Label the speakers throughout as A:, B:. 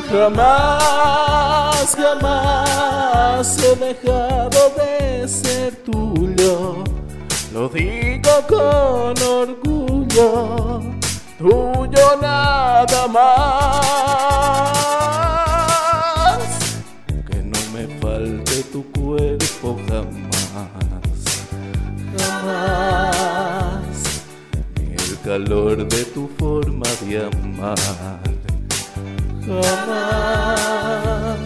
A: Jamás, jamás he dejado de ser tuyo. Lo digo con orgullo, tuyo nada más. Que no me falte tu cuerpo jamás, jamás. Ni el calor de tu forma de amar, jamás.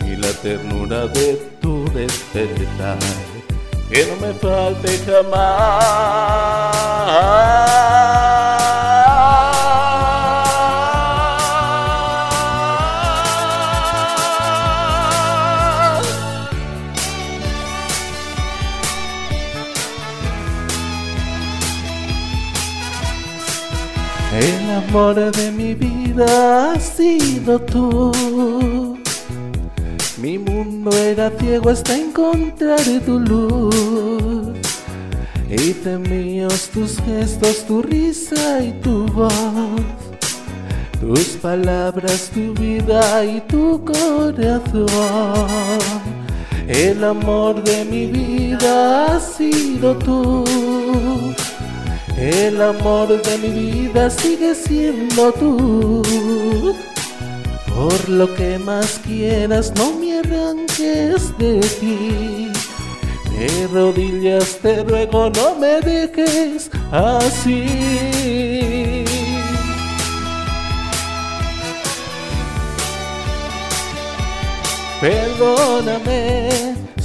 A: Ni la ternura de tu despertar que no me falte jamás. El amor de mi vida has sido tú. Mi mundo era ciego hasta encontrar tu luz. Hice míos tus gestos, tu risa y tu voz. Tus palabras, tu vida y tu corazón. El amor de mi vida has sido tú. El amor de mi vida sigue siendo tú. Por lo que más quieras, no me arranques de ti. De rodillas te ruego, no me dejes así. Perdóname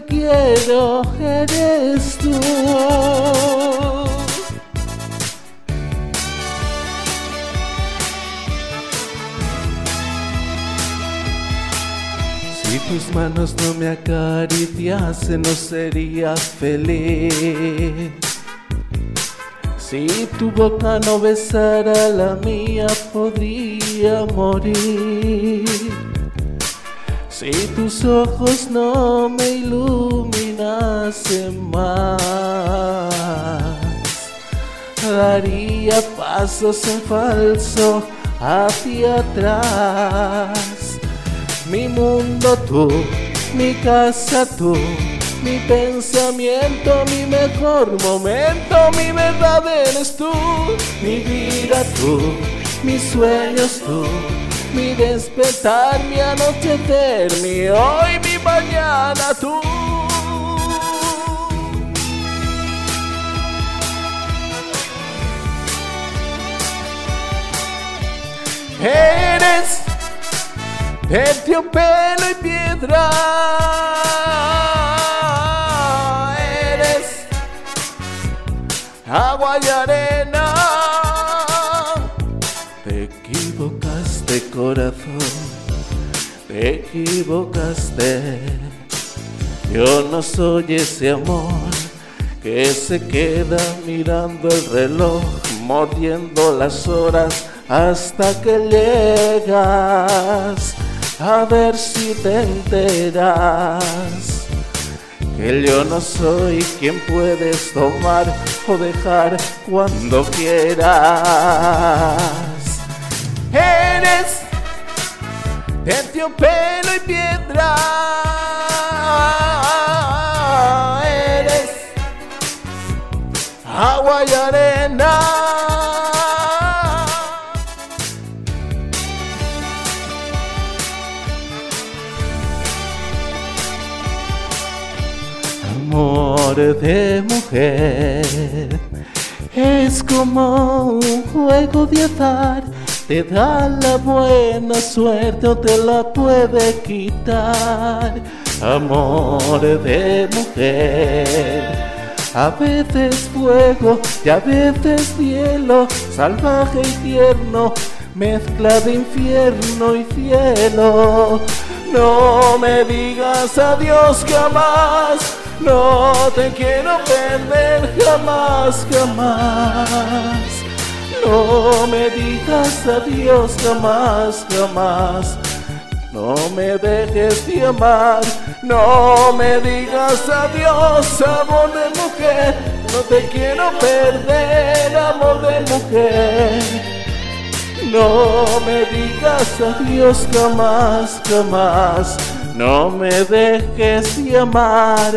A: que quiero, eres tú. Si tus manos no me acariciasen no sería feliz. Si tu boca no besara la mía podría morir. Si tus ojos no me iluminasen más, daría pasos en falso hacia atrás. Mi mundo tú, mi casa tú, mi pensamiento, mi mejor momento, mi verdad eres tú, mi vida tú, mis sueños tú, mi despertar, mi anochecer, mi hoy, mi mañana tú. Eres terciopelo y piedra. Eres agua y arena. Equivocaste, corazón. Te equivocaste. Yo no soy ese amor que se queda mirando el reloj, mordiendo las horas hasta que llegas a ver si te enteras que yo no soy quien puedes tomar o dejar cuando quieras. Eres terciopelo y piedra. Eres agua y arena. Amor de mujer, es como un juego de azar. Te da la buena suerte o te la puede quitar. Amor de mujer. A veces fuego y a veces hielo, salvaje y tierno, mezcla de infierno y cielo. No me digas adiós jamás, no te quiero perder jamás, jamás. No me digas adiós jamás, jamás. No me dejes de amar, no me digas adiós, amor de mujer. No te quiero perder, amor de mujer. No me digas adiós jamás, jamás. No me dejes de amar.